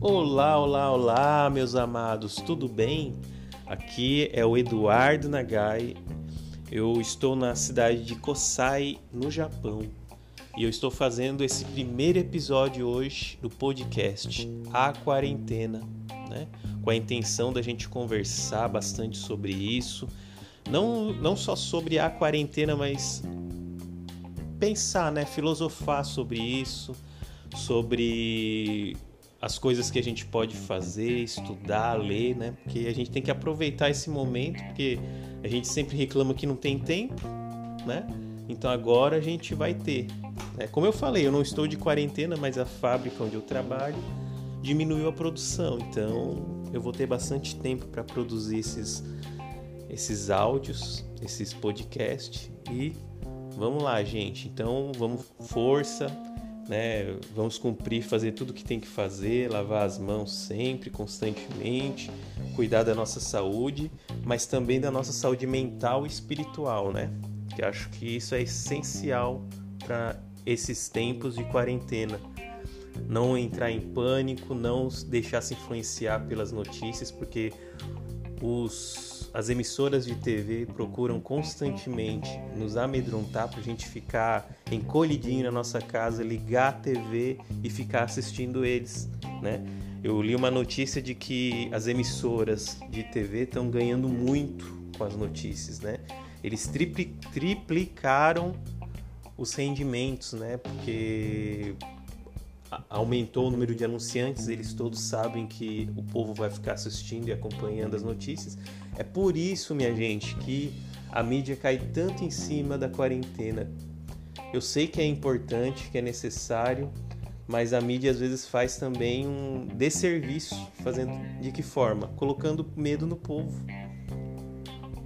Olá, olá, olá, meus amados, tudo bem? Aqui é o Eduardo Nagai. Eu estou na cidade de Kosai, no Japão, e eu estou fazendo esse primeiro episódio hoje do podcast A Quarentena, né? Com a intenção da gente conversar bastante sobre isso, não, não só sobre a quarentena, mas pensar, né? Filosofar sobre isso, sobre as coisas que a gente pode fazer, estudar, ler, né? Porque a gente tem que aproveitar esse momento, porque a gente sempre reclama que não tem tempo, né? Então agora a gente vai ter. Né? Como eu falei, eu não estou de quarentena, mas a fábrica onde eu trabalho diminuiu a produção, então eu vou ter bastante tempo para produzir esses, esses áudios, esses podcasts e vamos lá, gente. Então vamos força né? Vamos cumprir, fazer tudo o que tem que fazer, lavar as mãos sempre, constantemente, cuidar da nossa saúde, mas também da nossa saúde mental e espiritual, né? Que acho que isso é essencial para esses tempos de quarentena. Não entrar em pânico, não deixar se influenciar pelas notícias, porque os as emissoras de TV procuram constantemente nos amedrontar para a gente ficar encolhidinho na nossa casa, ligar a TV e ficar assistindo eles, né? Eu li uma notícia de que as emissoras de TV estão ganhando muito com as notícias, né? Eles tripli triplicaram os rendimentos, né? Porque aumentou o número de anunciantes, eles todos sabem que o povo vai ficar assistindo e acompanhando as notícias. É por isso, minha gente, que a mídia cai tanto em cima da quarentena. Eu sei que é importante, que é necessário, mas a mídia às vezes faz também um desserviço, fazendo de que forma? Colocando medo no povo.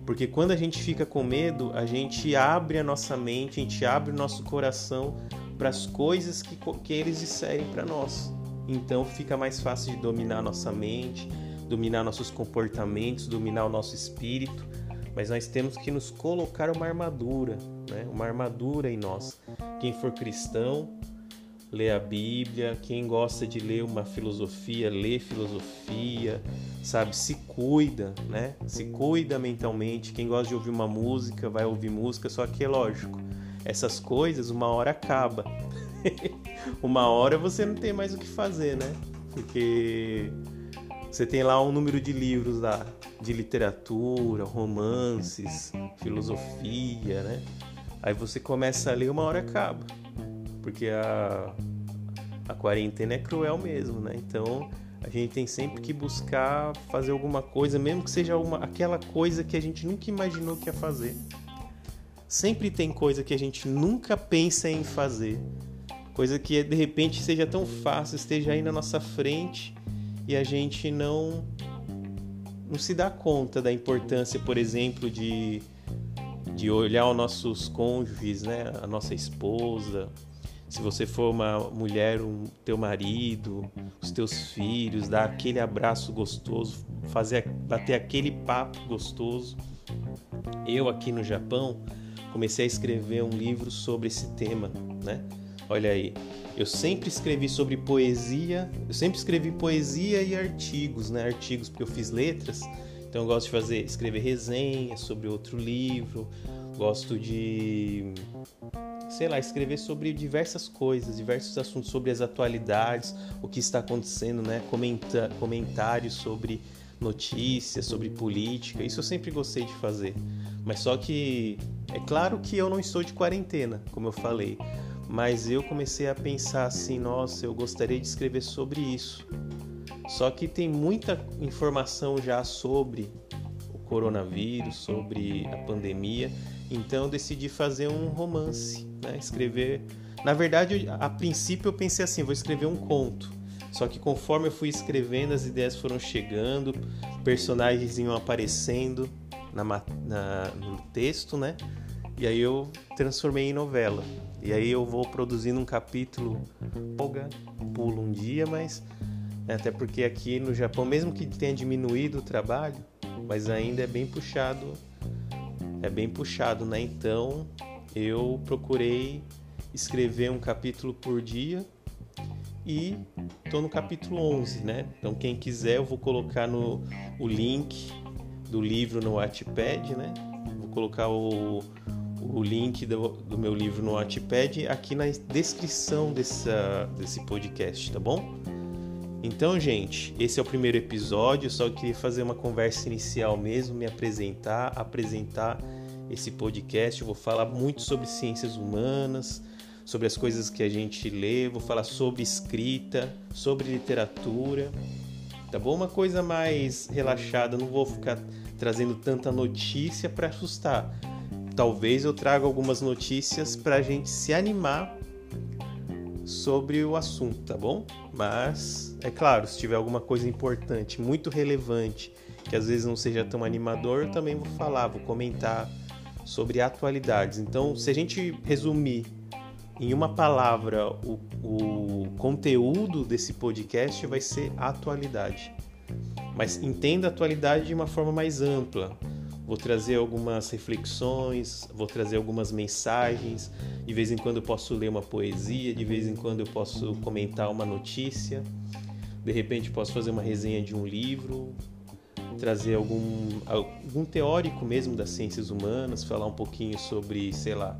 Porque quando a gente fica com medo, a gente abre a nossa mente, a gente abre o nosso coração para as coisas que, que eles disserem para nós. Então fica mais fácil de dominar nossa mente, dominar nossos comportamentos, dominar o nosso espírito. Mas nós temos que nos colocar uma armadura, né? uma armadura em nós. Quem for cristão, lê a Bíblia. Quem gosta de ler uma filosofia, lê filosofia, sabe? Se cuida, né? Se cuida mentalmente. Quem gosta de ouvir uma música, vai ouvir música. Só que é lógico, essas coisas, uma hora acaba. uma hora você não tem mais o que fazer, né? Porque você tem lá um número de livros lá, de literatura, romances, filosofia, né? Aí você começa a ler, uma hora acaba. Porque a, a quarentena é cruel mesmo, né? Então a gente tem sempre que buscar fazer alguma coisa, mesmo que seja uma, aquela coisa que a gente nunca imaginou que ia fazer. Sempre tem coisa que a gente nunca pensa em fazer, coisa que de repente seja tão fácil, esteja aí na nossa frente e a gente não não se dá conta da importância, por exemplo, de de olhar os nossos cônjuges, né, a nossa esposa, se você for uma mulher, um, teu marido, os teus filhos, dar aquele abraço gostoso, fazer bater aquele papo gostoso. Eu aqui no Japão, comecei a escrever um livro sobre esse tema, né? Olha aí, eu sempre escrevi sobre poesia, eu sempre escrevi poesia e artigos, né? Artigos porque eu fiz letras, então eu gosto de fazer, escrever resenhas sobre outro livro, gosto de, sei lá, escrever sobre diversas coisas, diversos assuntos sobre as atualidades, o que está acontecendo, né? Comenta, comentários sobre notícias, sobre política, isso eu sempre gostei de fazer. Mas só que é claro que eu não estou de quarentena, como eu falei, mas eu comecei a pensar assim, nossa, eu gostaria de escrever sobre isso. Só que tem muita informação já sobre o coronavírus, sobre a pandemia, então eu decidi fazer um romance, né? escrever. Na verdade, a princípio eu pensei assim, vou escrever um conto. Só que conforme eu fui escrevendo, as ideias foram chegando, personagens iam aparecendo, na, na, no texto, né? E aí eu transformei em novela. E aí eu vou produzindo um capítulo, folga, pulo um dia, mas né, até porque aqui no Japão, mesmo que tenha diminuído o trabalho, mas ainda é bem puxado, é bem puxado, né? Então eu procurei escrever um capítulo por dia e tô no capítulo 11, né? Então quem quiser eu vou colocar no o link do livro no Wattpad, né? Vou colocar o, o link do, do meu livro no Wattpad aqui na descrição dessa, desse podcast, tá bom? Então, gente, esse é o primeiro episódio. Só queria fazer uma conversa inicial mesmo, me apresentar, apresentar esse podcast. Eu vou falar muito sobre ciências humanas, sobre as coisas que a gente lê, vou falar sobre escrita, sobre literatura, tá bom? Uma coisa mais relaxada, não vou ficar trazendo tanta notícia para assustar. Talvez eu traga algumas notícias para a gente se animar sobre o assunto, tá bom? Mas, é claro, se tiver alguma coisa importante, muito relevante, que às vezes não seja tão animador, eu também vou falar, vou comentar sobre atualidades. Então, se a gente resumir em uma palavra o, o conteúdo desse podcast, vai ser atualidade. Mas entenda a atualidade de uma forma mais ampla. Vou trazer algumas reflexões, vou trazer algumas mensagens. De vez em quando eu posso ler uma poesia, de vez em quando eu posso comentar uma notícia. De repente posso fazer uma resenha de um livro, trazer algum, algum teórico mesmo das ciências humanas, falar um pouquinho sobre, sei lá,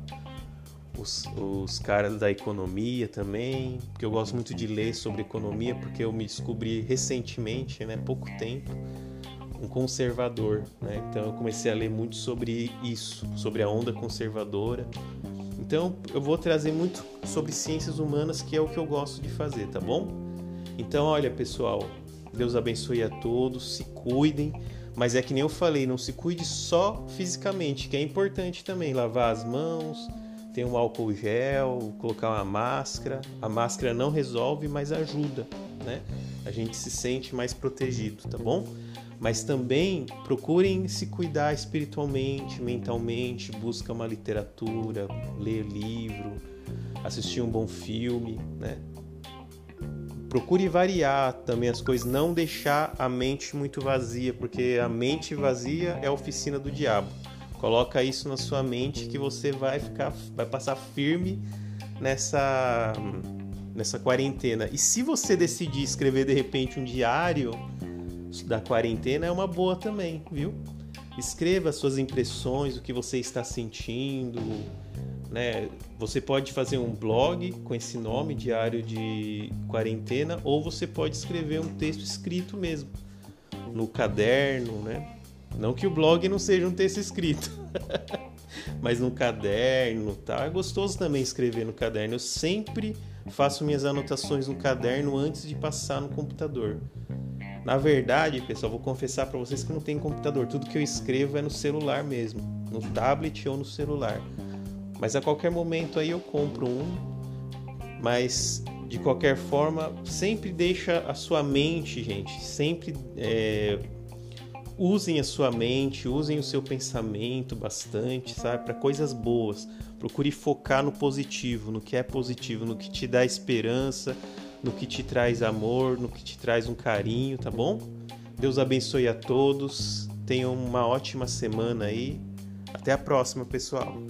os, os caras da economia também, porque eu gosto muito de ler sobre economia, porque eu me descobri recentemente, né, pouco tempo, um conservador, né? Então eu comecei a ler muito sobre isso, sobre a onda conservadora. Então eu vou trazer muito sobre ciências humanas, que é o que eu gosto de fazer, tá bom? Então olha, pessoal, Deus abençoe a todos, se cuidem, mas é que nem eu falei, não se cuide só fisicamente, que é importante também lavar as mãos, ter um álcool gel, colocar uma máscara. A máscara não resolve, mas ajuda, né? A gente se sente mais protegido, tá bom? Mas também procurem se cuidar espiritualmente, mentalmente, busca uma literatura, ler livro, assistir um bom filme, né? Procure variar também as coisas, não deixar a mente muito vazia, porque a mente vazia é a oficina do diabo. Coloca isso na sua mente que você vai ficar, vai passar firme nessa nessa quarentena. E se você decidir escrever de repente um diário da quarentena, é uma boa também, viu? Escreva suas impressões, o que você está sentindo, né? Você pode fazer um blog com esse nome, Diário de Quarentena, ou você pode escrever um texto escrito mesmo, no caderno, né? Não que o blog não seja um texto escrito, mas no caderno, tá? É gostoso também escrever no caderno. Eu sempre faço minhas anotações no caderno antes de passar no computador. Na verdade, pessoal, vou confessar para vocês que não tem computador. Tudo que eu escrevo é no celular mesmo, no tablet ou no celular. Mas a qualquer momento aí eu compro um. Mas de qualquer forma, sempre deixa a sua mente, gente, sempre é, usem a sua mente, usem o seu pensamento bastante, sabe, para coisas boas. Procure focar no positivo, no que é positivo, no que te dá esperança, no que te traz amor, no que te traz um carinho, tá bom? Deus abençoe a todos. Tenham uma ótima semana aí. Até a próxima, pessoal.